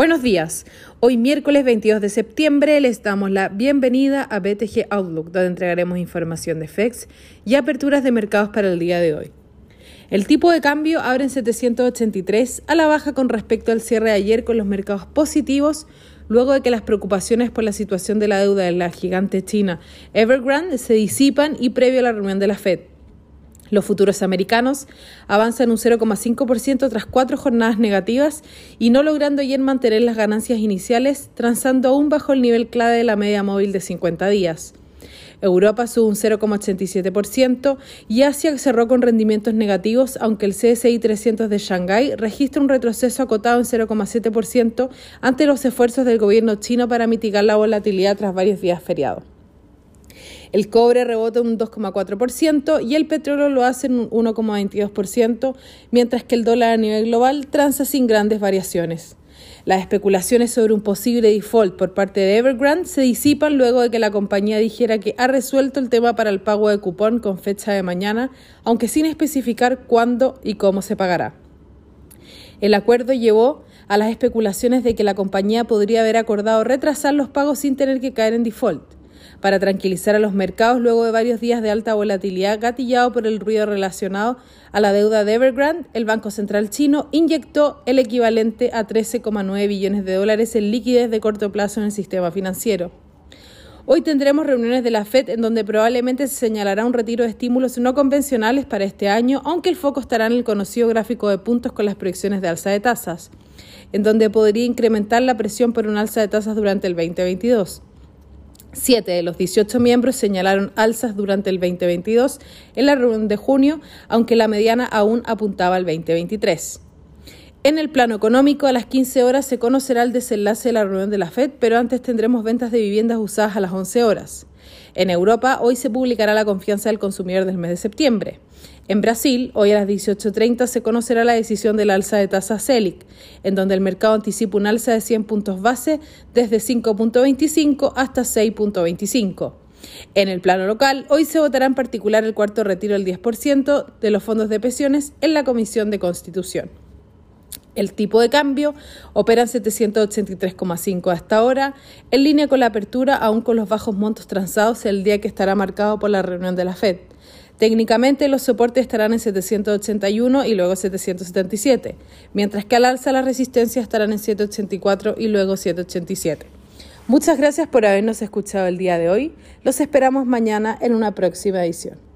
Buenos días. Hoy miércoles 22 de septiembre les damos la bienvenida a BTG Outlook, donde entregaremos información de FEX y aperturas de mercados para el día de hoy. El tipo de cambio abre en 783 a la baja con respecto al cierre de ayer con los mercados positivos, luego de que las preocupaciones por la situación de la deuda de la gigante china Evergrande se disipan y previo a la reunión de la Fed. Los futuros americanos avanzan un 0,5% tras cuatro jornadas negativas y no logrando ayer mantener las ganancias iniciales, transando aún bajo el nivel clave de la media móvil de 50 días. Europa sube un 0,87% y Asia cerró con rendimientos negativos, aunque el CSI 300 de Shanghái registra un retroceso acotado en 0,7% ante los esfuerzos del gobierno chino para mitigar la volatilidad tras varios días feriados. El cobre rebota un 2,4% y el petróleo lo hace en un 1,22%, mientras que el dólar a nivel global transa sin grandes variaciones. Las especulaciones sobre un posible default por parte de Evergrande se disipan luego de que la compañía dijera que ha resuelto el tema para el pago de cupón con fecha de mañana, aunque sin especificar cuándo y cómo se pagará. El acuerdo llevó a las especulaciones de que la compañía podría haber acordado retrasar los pagos sin tener que caer en default para tranquilizar a los mercados luego de varios días de alta volatilidad gatillado por el ruido relacionado a la deuda de Evergrande, el Banco Central chino inyectó el equivalente a 13,9 billones de dólares en liquidez de corto plazo en el sistema financiero. Hoy tendremos reuniones de la Fed en donde probablemente se señalará un retiro de estímulos no convencionales para este año, aunque el foco estará en el conocido gráfico de puntos con las proyecciones de alza de tasas, en donde podría incrementar la presión por un alza de tasas durante el 2022. Siete de los 18 miembros señalaron alzas durante el 2022 en la reunión de junio, aunque la mediana aún apuntaba al 2023. En el plano económico, a las 15 horas se conocerá el desenlace de la reunión de la Fed, pero antes tendremos ventas de viviendas usadas a las 11 horas. En Europa, hoy se publicará la confianza del consumidor del mes de septiembre. En Brasil, hoy a las 18.30 se conocerá la decisión del alza de tasa CELIC, en donde el mercado anticipa un alza de 100 puntos base desde 5.25 hasta 6.25. En el plano local, hoy se votará en particular el cuarto retiro del 10% de los fondos de pensiones en la Comisión de Constitución. El tipo de cambio opera en 783,5 hasta ahora, en línea con la apertura, aún con los bajos montos transados el día que estará marcado por la reunión de la Fed. Técnicamente los soportes estarán en 781 y luego 777, mientras que al alza las resistencias estarán en 784 y luego 787. Muchas gracias por habernos escuchado el día de hoy. Los esperamos mañana en una próxima edición.